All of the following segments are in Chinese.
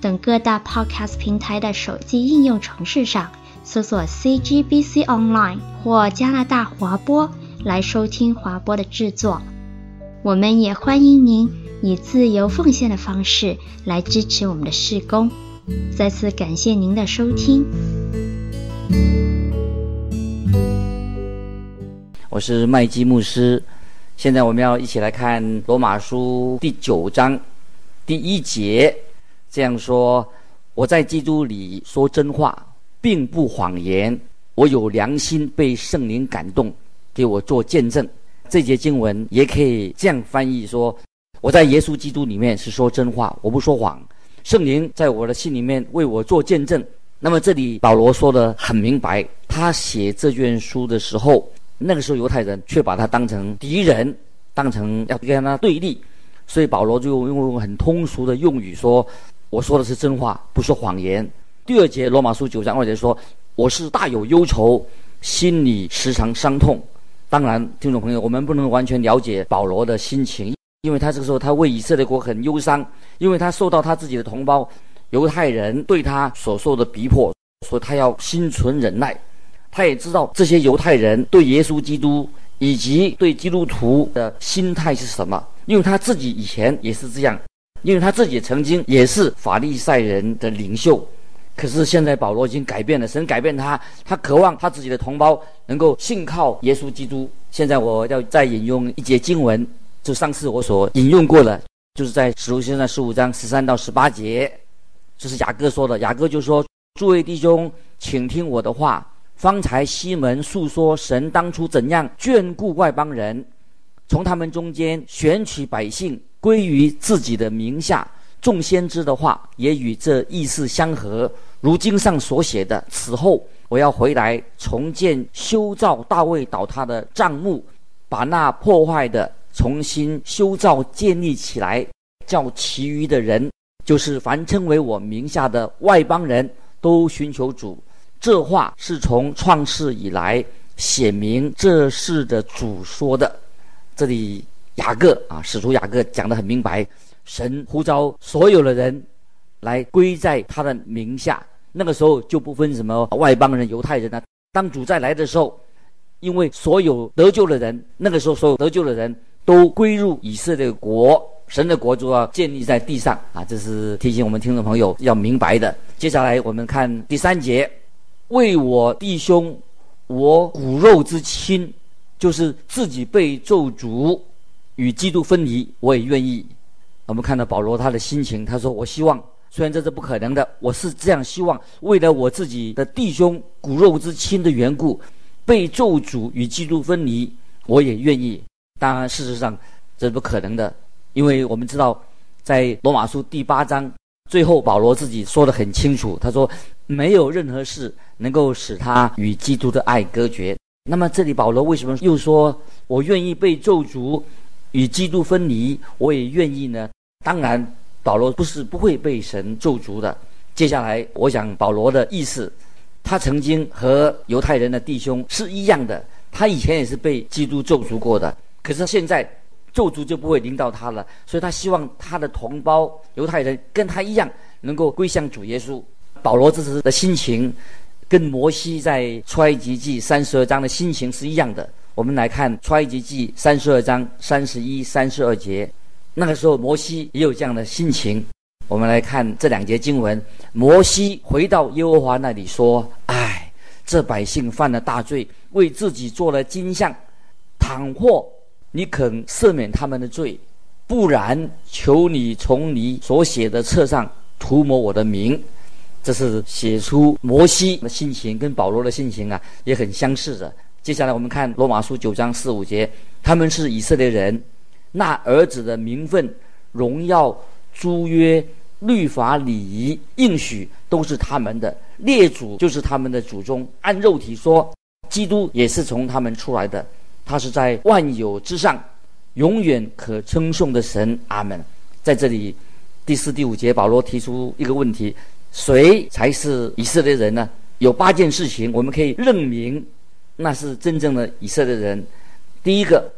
等各大 Podcast 平台的手机应用程式上搜索 CGBC Online 或加拿大华播来收听华播的制作。我们也欢迎您以自由奉献的方式来支持我们的事工。再次感谢您的收听。我是麦基牧师。现在我们要一起来看罗马书第九章第一节，这样说：“我在基督里说真话，并不谎言。我有良心，被圣灵感动，给我做见证。”这节经文也可以这样翻译说：“我在耶稣基督里面是说真话，我不说谎。”圣灵在我的心里面为我做见证。那么这里保罗说得很明白，他写这卷书的时候，那个时候犹太人却把他当成敌人，当成要跟他对立，所以保罗就用很通俗的用语说：“我说的是真话，不说谎言。”第二节罗马书九章二节说：“我是大有忧愁，心里时常伤痛。”当然，听众朋友，我们不能完全了解保罗的心情。因为他这个时候，他为以色列国很忧伤，因为他受到他自己的同胞犹太人对他所受的逼迫，所以他要心存忍耐。他也知道这些犹太人对耶稣基督以及对基督徒的心态是什么，因为他自己以前也是这样，因为他自己曾经也是法利赛人的领袖。可是现在保罗已经改变了，神改变他，他渴望他自己的同胞能够信靠耶稣基督。现在我要再引用一节经文。就上次我所引用过的，就是在使徒行传十五章十三到十八节，这是雅各说的。雅各就说：“诸位弟兄，请听我的话。方才西门述说神当初怎样眷顾外邦人，从他们中间选取百姓归于自己的名下。众先知的话也与这意思相合。如经上所写的：此后我要回来重建修造大卫倒塌的帐幕，把那破坏的。”重新修造建立起来，叫其余的人，就是凡称为我名下的外邦人都寻求主。这话是从创世以来写明这事的主说的。这里雅各啊，使徒雅各讲得很明白，神呼召所有的人来归在他的名下。那个时候就不分什么外邦人、犹太人啊。当主再来的时候，因为所有得救的人，那个时候所有得救的人。都归入以色列国，神的国就要建立在地上啊！这是提醒我们听众朋友要明白的。接下来我们看第三节，为我弟兄，我骨肉之亲，就是自己被咒诅与基督分离，我也愿意。我们看到保罗他的心情，他说：“我希望，虽然这是不可能的，我是这样希望，为了我自己的弟兄骨肉之亲的缘故，被咒诅与基督分离，我也愿意。”当然，事实上这是不可能的，因为我们知道，在罗马书第八章最后，保罗自己说得很清楚，他说没有任何事能够使他与基督的爱隔绝。那么这里保罗为什么又说我愿意被咒诅与基督分离，我也愿意呢？当然，保罗不是不会被神咒诅的。接下来，我想保罗的意思，他曾经和犹太人的弟兄是一样的，他以前也是被基督咒诅过的。可是现在咒诅就不会临到他了，所以他希望他的同胞犹太人跟他一样，能够归向主耶稣。保罗这时的心情，跟摩西在出埃及记三十二章的心情是一样的。我们来看出埃及记三十二章三十一、三十二节，那个时候摩西也有这样的心情。我们来看这两节经文：摩西回到耶和华那里说：“唉，这百姓犯了大罪，为自己做了金像，倘或……”你肯赦免他们的罪，不然求你从你所写的册上涂抹我的名。这是写出摩西的心情，跟保罗的心情啊也很相似的。接下来我们看罗马书九章四五节，他们是以色列人，那儿子的名分、荣耀、诸约、律法、礼仪、应许都是他们的，列祖就是他们的祖宗。按肉体说，基督也是从他们出来的，他是在万有之上，永远可称颂的神。阿门。在这里，第四、第五节，保罗提出一个问题：谁才是以色列人呢？有八件事情，我们可以认明那是真正的以色列人。第一个，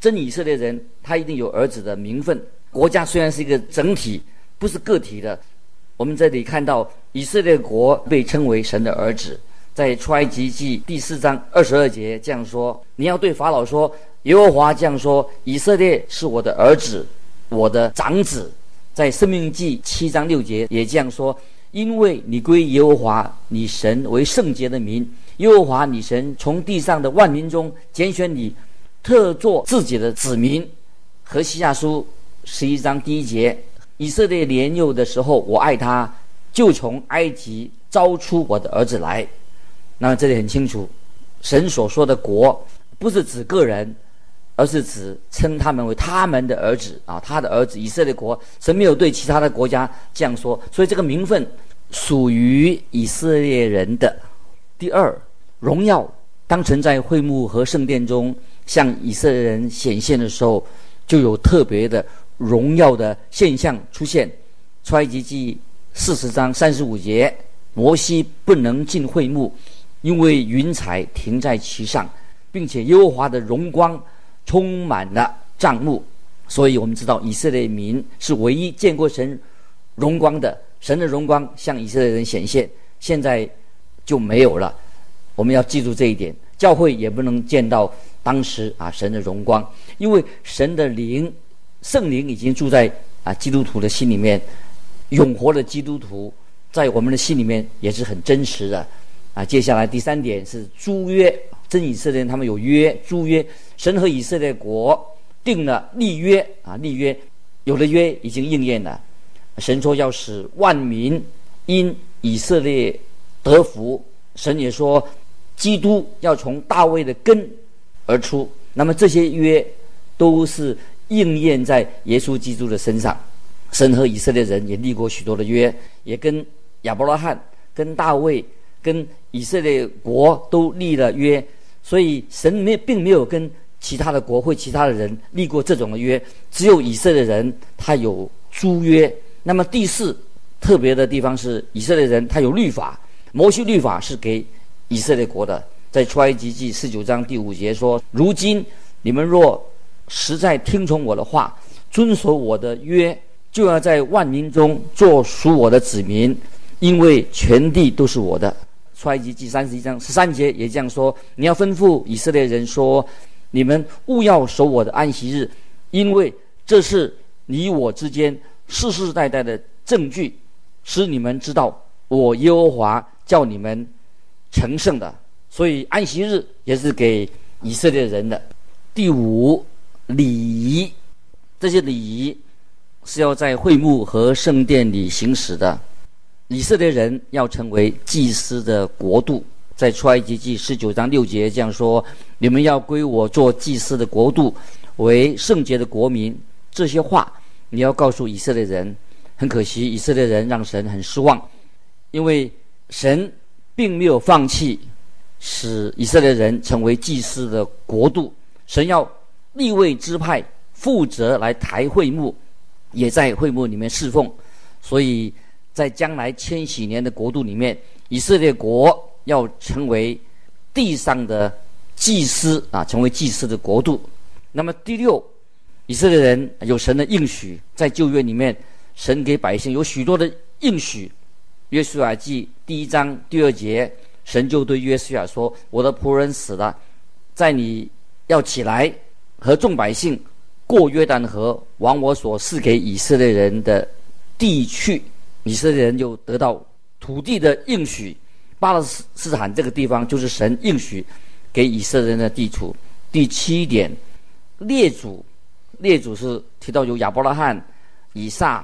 真以色列人，他一定有儿子的名分。国家虽然是一个整体，不是个体的。我们这里看到以色列国被称为神的儿子，在出埃及记第四章二十二节这样说：“你要对法老说，耶和华这样说：以色列是我的儿子，我的长子。”在申命记七章六节也这样说。因为你归耶和华你神为圣洁的民，耶和华你神从地上的万民中拣选你，特作自己的子民。何西亚书十一章第一节：以色列年幼的时候，我爱他，就从埃及招出我的儿子来。那么这里很清楚，神所说的国不是指个人，而是指称他们为他们的儿子啊，他的儿子以色列国。神没有对其他的国家这样说，所以这个名分。属于以色列人的。第二，荣耀当曾在会幕和圣殿中向以色列人显现的时候，就有特别的荣耀的现象出现。出埃及记四十章三十五节，摩西不能进会幕，因为云彩停在其上，并且耶和华的荣光充满了帐幕。所以我们知道以色列民是唯一见过神荣光的。神的荣光向以色列人显现，现在就没有了。我们要记住这一点，教会也不能见到当时啊神的荣光，因为神的灵、圣灵已经住在啊基督徒的心里面，永活的基督徒在我们的心里面也是很真实的。啊，接下来第三点是诸约，真以色列人他们有约，诸约，神和以色列国定了立约啊，立约，有的约已经应验了。神说要使万民因以色列得福，神也说基督要从大卫的根而出。那么这些约都是应验在耶稣基督的身上。神和以色列人也立过许多的约，也跟亚伯拉罕、跟大卫、跟以色列国都立了约。所以神没并没有跟其他的国会、其他的人立过这种的约，只有以色列人他有诸约。那么第四特别的地方是以色列人他有律法，摩西律法是给以色列国的，在出埃及记十九章第五节说：如今你们若实在听从我的话，遵守我的约，就要在万民中做属我的子民，因为全地都是我的。出埃及记三十一章十三节也这样说：你要吩咐以色列人说：你们勿要守我的安息日，因为这是你我之间。世世代代的证据，使你们知道我耶和华叫你们成圣的。所以安息日也是给以色列人的。第五，礼仪，这些礼仪是要在会幕和圣殿里行使的。以色列人要成为祭司的国度，在出埃及记十九章六节这样说：你们要归我做祭司的国度，为圣洁的国民。这些话。你要告诉以色列人，很可惜，以色列人让神很失望，因为神并没有放弃使以色列人成为祭司的国度。神要立位支派负责来抬会幕，也在会幕里面侍奉。所以在将来千禧年的国度里面，以色列国要成为地上的祭司啊，成为祭司的国度。那么第六。以色列人有神的应许，在旧约里面，神给百姓有许多的应许。约书亚记第一章第二节，神就对约书亚说：“我的仆人死了，在你要起来和众百姓过约旦河，往我所赐给以色列人的地去。”以色列人就得到土地的应许。巴勒斯坦这个地方就是神应许给以色列人的地图。第七点，列祖。列祖是提到有亚伯拉罕、以撒、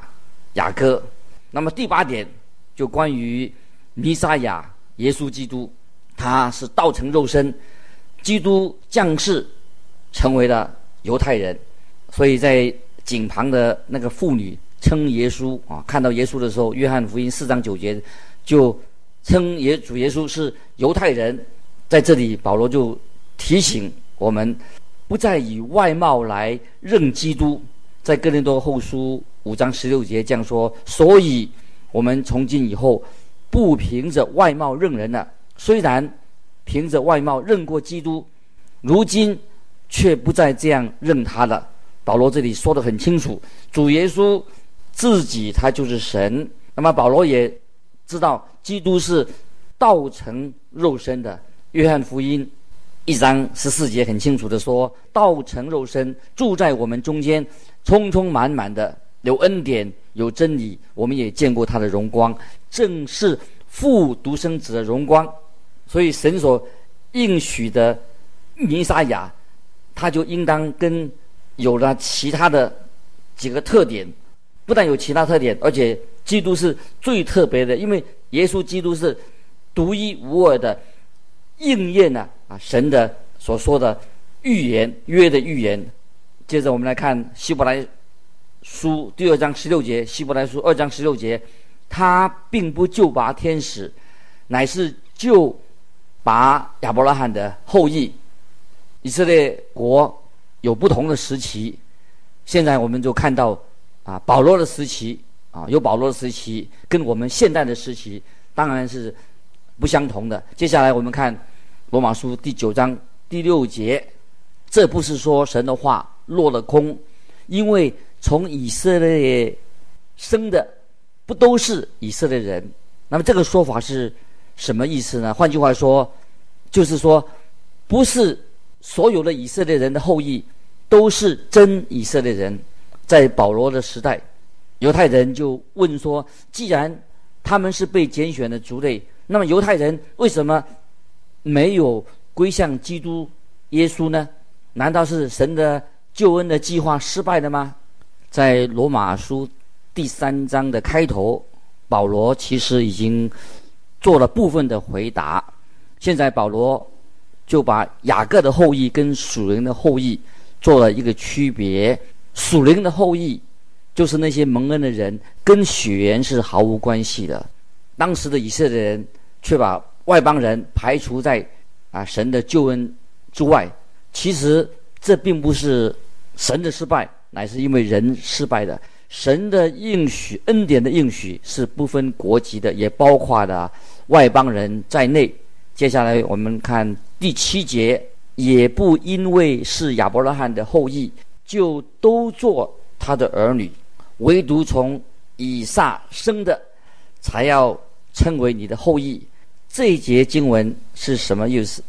雅各。那么第八点就关于弥撒亚耶稣基督，他是道成肉身，基督降世成为了犹太人，所以在井旁的那个妇女称耶稣啊，看到耶稣的时候，约翰福音四章九节就称耶主耶稣是犹太人。在这里，保罗就提醒我们，不再以外貌来认基督。在哥林多后书五章十六节这样说：所以，我们从今以后不凭着外貌认人了。虽然凭着外貌认过基督，如今却不再这样认他了。保罗这里说得很清楚，主耶稣自己他就是神。那么保罗也知道，基督是道成肉身的。约翰福音一章十四节很清楚地说：“道成肉身，住在我们中间，充充满满的有恩典有真理。我们也见过他的荣光，正是父独生子的荣光。所以神所应许的弥撒亚，他就应当跟有了其他的几个特点，不但有其他特点，而且基督是最特别的，因为耶稣基督是独一无二的。”应验了啊，神的所说的预言，约的预言。接着我们来看希伯来书第二章十六节，希伯来书二章十六节，他并不救拔天使，乃是救拔亚伯拉罕的后裔。以色列国有不同的时期，现在我们就看到啊，保罗的时期啊，有保罗的时期，跟我们现代的时期当然是不相同的。接下来我们看。罗马书第九章第六节，这不是说神的话落了空，因为从以色列生的不都是以色列人。那么这个说法是什么意思呢？换句话说，就是说，不是所有的以色列人的后裔都是真以色列人。在保罗的时代，犹太人就问说：既然他们是被拣选的族类，那么犹太人为什么？没有归向基督耶稣呢？难道是神的救恩的计划失败了吗？在罗马书第三章的开头，保罗其实已经做了部分的回答。现在保罗就把雅各的后裔跟属灵的后裔做了一个区别。属灵的后裔就是那些蒙恩的人，跟血缘是毫无关系的。当时的以色列人却把外邦人排除在啊神的救恩之外，其实这并不是神的失败，乃是因为人失败的。神的应许、恩典的应许是不分国籍的，也包括的外邦人在内。接下来我们看第七节，也不因为是亚伯拉罕的后裔，就都做他的儿女，唯独从以撒生的，才要称为你的后裔。这一节经文是什么意思？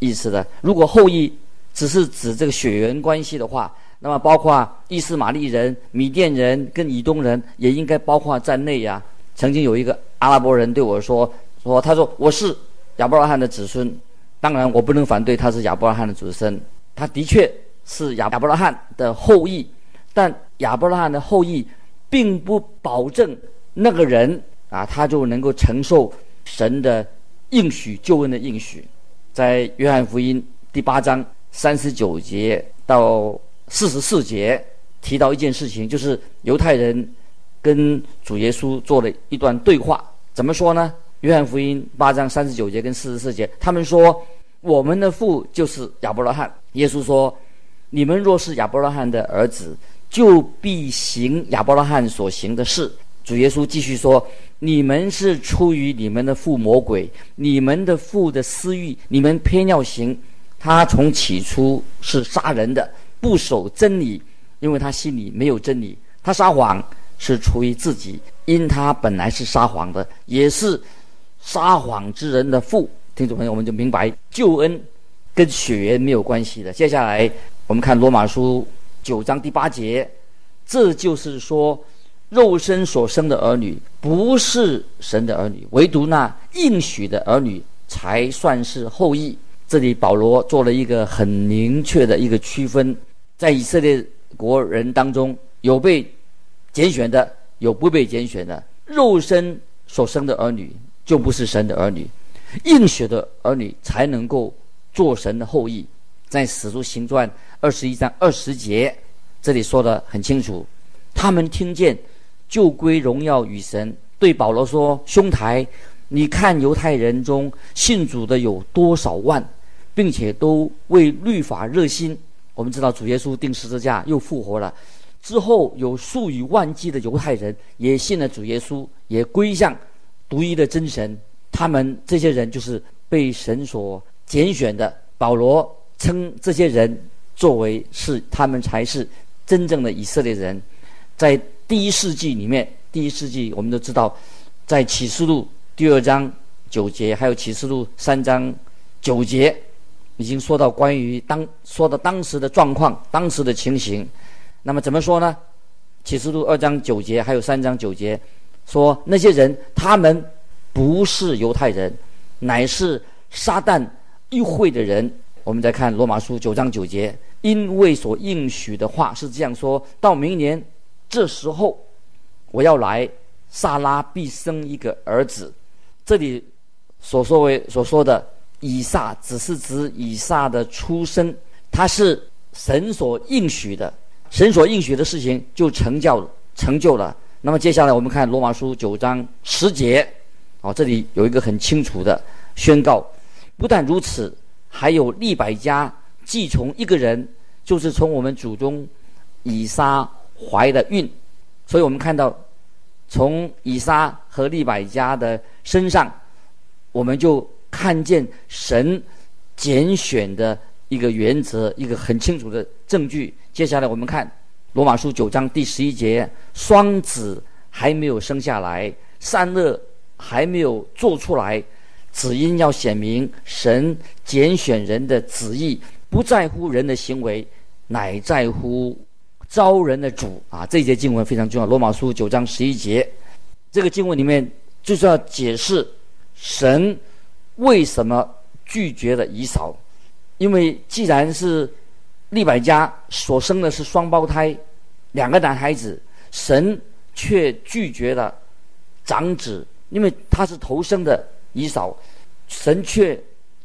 意思的，如果后裔只是指这个血缘关系的话，那么包括伊斯玛利人、米甸人跟以东人也应该包括在内呀。曾经有一个阿拉伯人对我说：“说他说我是亚伯拉罕的子孙，当然我不能反对他是亚伯拉罕的子孙，他的确是亚伯拉罕的后裔，但亚伯拉罕的后裔并不保证那个人啊，他就能够承受神的。”应许救恩的应许，在约翰福音第八章三十九节到四十四节提到一件事情，就是犹太人跟主耶稣做了一段对话。怎么说呢？约翰福音八章三十九节跟四十四节，他们说：“我们的父就是亚伯拉罕。”耶稣说：“你们若是亚伯拉罕的儿子，就必行亚伯拉罕所行的事。”主耶稣继续说：“你们是出于你们的父魔鬼，你们的父的私欲，你们偏要行。他从起初是杀人的，不守真理，因为他心里没有真理。他撒谎是出于自己，因他本来是撒谎的，也是撒谎之人的父。”听众朋友，我们就明白救恩跟血缘没有关系的。接下来我们看罗马书九章第八节，这就是说。肉身所生的儿女不是神的儿女，唯独那应许的儿女才算是后裔。这里保罗做了一个很明确的一个区分，在以色列国人当中，有被拣选的，有不被拣选的。肉身所生的儿女就不是神的儿女，应许的儿女才能够做神的后裔。在使徒行传二十一章二十节，这里说的很清楚，他们听见。就归荣耀与神。对保罗说：“兄台，你看犹太人中信主的有多少万，并且都为律法热心。我们知道主耶稣钉十字架又复活了，之后有数以万计的犹太人也信了主耶稣，也归向独一的真神。他们这些人就是被神所拣选的。保罗称这些人作为是他们才是真正的以色列人，在第一世纪里面。”第一世纪，我们都知道，在启示录第二章九节，还有启示录三章九节，已经说到关于当说到当时的状况、当时的情形。那么怎么说呢？启示录二章九节，还有三章九节，说那些人他们不是犹太人，乃是撒旦议会的人。我们再看罗马书九章九节，因为所应许的话是这样说：到明年这时候。我要来，撒拉必生一个儿子。这里所说为所说的以撒，只是指以撒的出生，他是神所应许的，神所应许的事情就成就成就了。那么接下来我们看罗马书九章十节，哦，这里有一个很清楚的宣告。不但如此，还有利百家既从一个人，就是从我们祖宗以撒怀的孕。所以我们看到。从以撒和利百家的身上，我们就看见神拣选的一个原则，一个很清楚的证据。接下来我们看罗马书九章第十一节：双子还没有生下来，善恶还没有做出来，只因要显明神拣选人的旨意，不在乎人的行为，乃在乎。招人的主啊，这一节经文非常重要。罗马书九章十一节，这个经文里面就是要解释神为什么拒绝了以扫，因为既然是利百加所生的是双胞胎，两个男孩子，神却拒绝了长子，因为他是头生的以扫，神却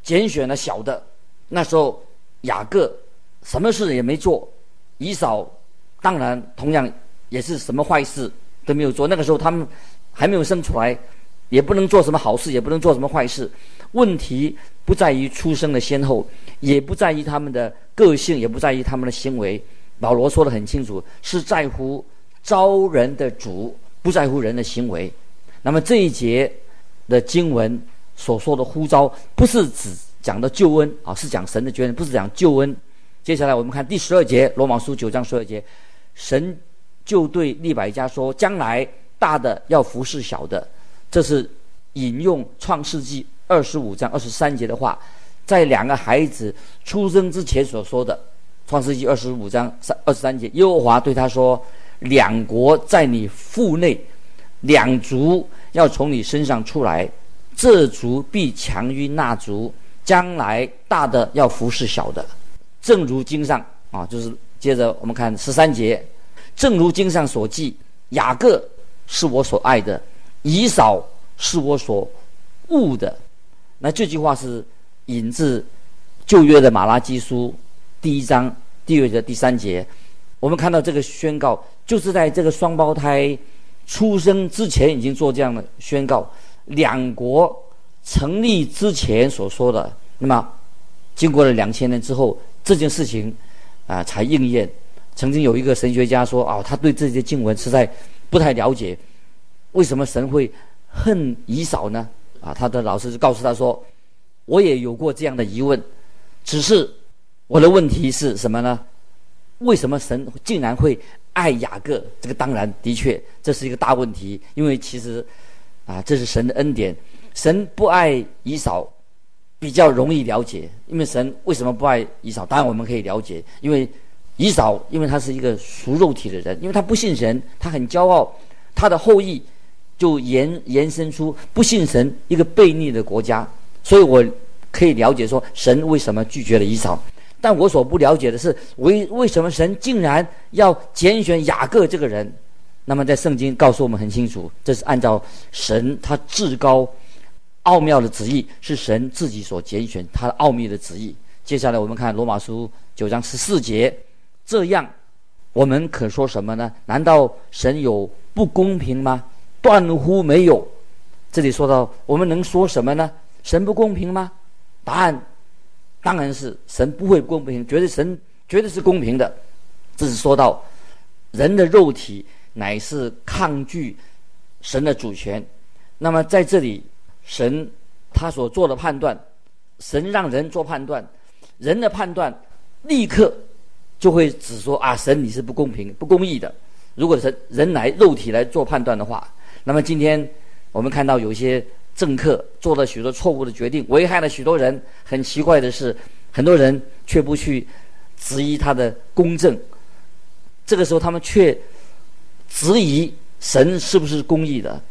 拣选了小的。那时候雅各什么事也没做，以扫。当然，同样也是什么坏事都没有做。那个时候他们还没有生出来，也不能做什么好事，也不能做什么坏事。问题不在于出生的先后，也不在于他们的个性，也不在于他们的行为。保罗说得很清楚，是在乎招人的主，不在乎人的行为。那么这一节的经文所说的呼召，不是指讲的救恩啊，是讲神的决定，不是讲救恩。接下来我们看第十二节，罗马书九章十二节。神就对利百加说：“将来大的要服侍小的。”这是引用创世纪二十五章二十三节的话，在两个孩子出生之前所说的。创世纪二十五章三二十三节，耶和华对他说：“两国在你腹内，两族要从你身上出来，这族必强于那族。将来大的要服侍小的，正如经上啊，就是。”接着我们看十三节，正如经上所记，雅各是我所爱的，以扫是我所悟的。那这句话是引自旧约的马拉基书第一章第二节第三节。我们看到这个宣告，就是在这个双胞胎出生之前已经做这样的宣告，两国成立之前所说的。那么经过了两千年之后，这件事情。啊，才应验。曾经有一个神学家说：“哦，他对这些经文实在不太了解，为什么神会恨以扫呢？”啊，他的老师就告诉他说：“我也有过这样的疑问，只是我的问题是什么呢？为什么神竟然会爱雅各？这个当然的确这是一个大问题，因为其实啊，这是神的恩典。神不爱以扫。”比较容易了解，因为神为什么不爱以扫？当然我们可以了解，因为以扫，因为他是一个属肉体的人，因为他不信神，他很骄傲，他的后裔就延延伸出不信神一个悖逆的国家，所以我可以了解说神为什么拒绝了以扫。但我所不了解的是，为为什么神竟然要拣选雅各这个人？那么在圣经告诉我们很清楚，这是按照神他至高。奥妙的旨意是神自己所拣选，他的奥秘的旨意。接下来我们看罗马书九章十四节，这样我们可说什么呢？难道神有不公平吗？断乎没有。这里说到，我们能说什么呢？神不公平吗？答案当然是神不会不公平，绝对神绝对是公平的。这是说到人的肉体乃是抗拒神的主权。那么在这里，神他所做的判断，神让人做判断，人的判断立刻就会指说啊，神你是不公平、不公义的。如果是人来肉体来做判断的话，那么今天我们看到有些政客做了许多错误的决定，危害了许多人。很奇怪的是，很多人却不去质疑他的公正。这个时候，他们却质疑神是不是公义的。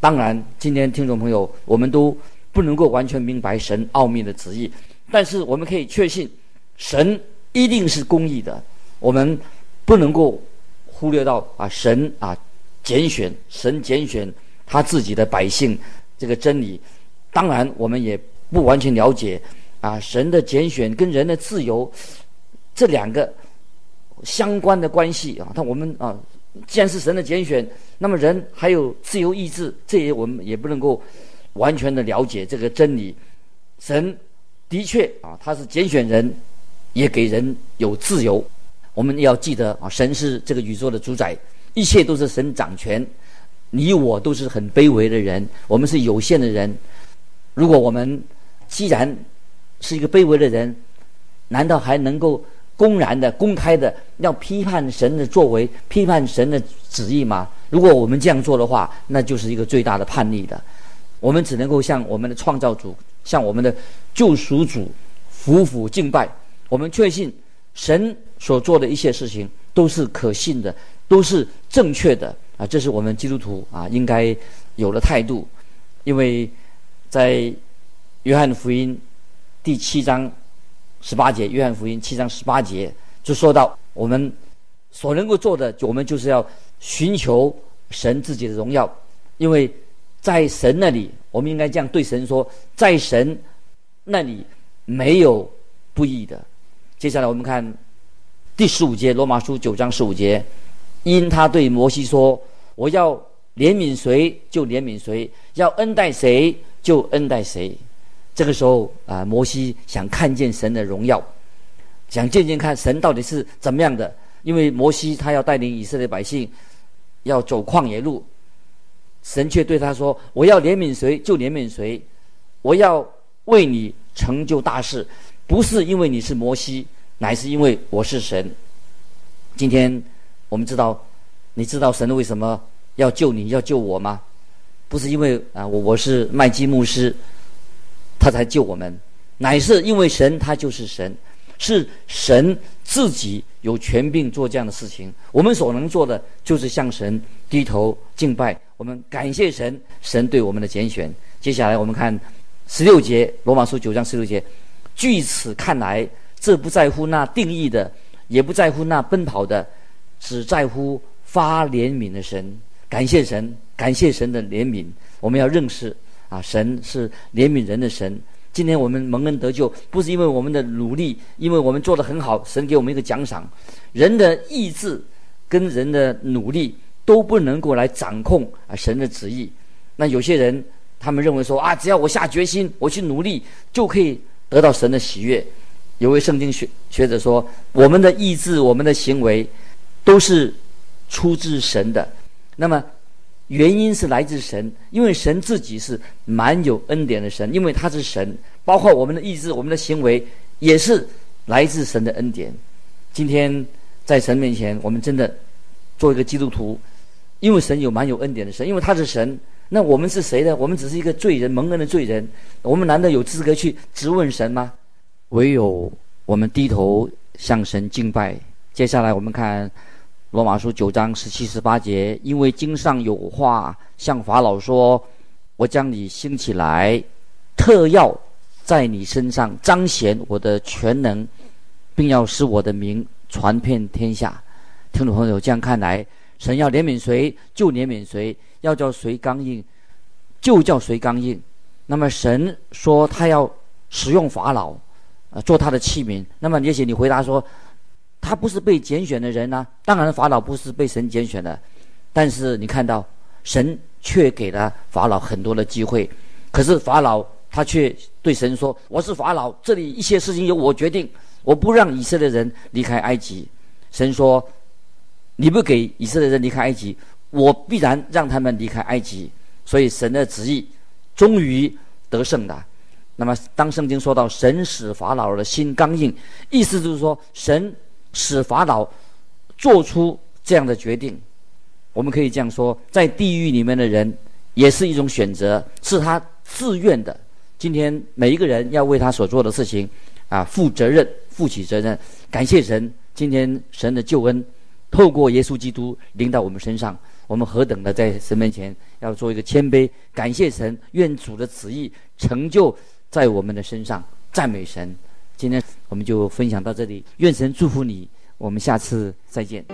当然，今天听众朋友，我们都不能够完全明白神奥秘的旨意，但是我们可以确信，神一定是公义的。我们不能够忽略到啊，神啊拣选，神拣选他自己的百姓这个真理。当然，我们也不完全了解啊，神的拣选跟人的自由这两个相关的关系啊。但我们啊。既然是神的拣选，那么人还有自由意志，这些我们也不能够完全的了解这个真理。神的确啊，他是拣选人，也给人有自由。我们要记得啊，神是这个宇宙的主宰，一切都是神掌权。你我都是很卑微的人，我们是有限的人。如果我们既然是一个卑微的人，难道还能够？公然的、公开的要批判神的作为，批判神的旨意吗？如果我们这样做的话，那就是一个最大的叛逆的。我们只能够向我们的创造主、向我们的救赎主俯伏敬拜。我们确信神所做的一切事情都是可信的，都是正确的啊！这是我们基督徒啊应该有的态度。因为在约翰福音第七章。十八节，约翰福音七章十八节就说到，我们所能够做的，我们就是要寻求神自己的荣耀，因为在神那里，我们应该这样对神说，在神那里没有不义的。接下来我们看第十五节，罗马书九章十五节，因他对摩西说：“我要怜悯谁就怜悯谁，要恩待谁就恩待谁。”这个时候啊，摩西想看见神的荣耀，想见见看神到底是怎么样的。因为摩西他要带领以色列百姓要走旷野路，神却对他说：“我要怜悯谁就怜悯谁，我要为你成就大事，不是因为你是摩西，乃是因为我是神。”今天我们知道，你知道神为什么要救你要救我吗？不是因为啊，我我是麦基牧师。他才救我们，乃是因为神，他就是神，是神自己有权柄做这样的事情。我们所能做的，就是向神低头敬拜。我们感谢神，神对我们的拣选。接下来我们看十六节，罗马书九章十六节。据此看来，这不在乎那定义的，也不在乎那奔跑的，只在乎发怜悯的神。感谢神，感谢神的怜悯。我们要认识。啊，神是怜悯人的神。今天我们蒙恩得救，不是因为我们的努力，因为我们做得很好，神给我们一个奖赏。人的意志跟人的努力都不能够来掌控啊神的旨意。那有些人他们认为说啊，只要我下决心，我去努力，就可以得到神的喜悦。有位圣经学学者说，我们的意志、我们的行为都是出自神的。那么。原因是来自神，因为神自己是蛮有恩典的神，因为他是神，包括我们的意志、我们的行为也是来自神的恩典。今天在神面前，我们真的做一个基督徒，因为神有蛮有恩典的神，因为他是神。那我们是谁呢？我们只是一个罪人，蒙恩的罪人。我们难道有资格去质问神吗？唯有我们低头向神敬拜。接下来我们看。罗马书九章十七、十八节，因为经上有话向法老说：“我将你兴起来，特要在你身上彰显我的全能，并要使我的名传遍天下。”听众朋友，这样看来，神要怜悯谁就怜悯谁，要叫谁刚硬就叫谁刚硬。那么神说他要使用法老，呃，做他的器皿。那么也许你回答说：“他不是被拣选的人啊。当然，法老不是被神拣选的，但是你看到神却给了法老很多的机会。可是法老他却对神说：“我是法老，这里一切事情由我决定，我不让以色列人离开埃及。”神说：“你不给以色列人离开埃及，我必然让他们离开埃及。”所以神的旨意终于得胜的。那么，当圣经说到神使法老的心刚硬，意思就是说神使法老做出这样的决定。我们可以这样说，在地狱里面的人也是一种选择，是他自愿的。今天每一个人要为他所做的事情啊负责任，负起责任。感谢神，今天神的救恩透过耶稣基督临到我们身上，我们何等的在神面前要做一个谦卑，感谢神，愿主的旨意成就在我们的身上，赞美神。今天我们就分享到这里，愿神祝福你，我们下次再见。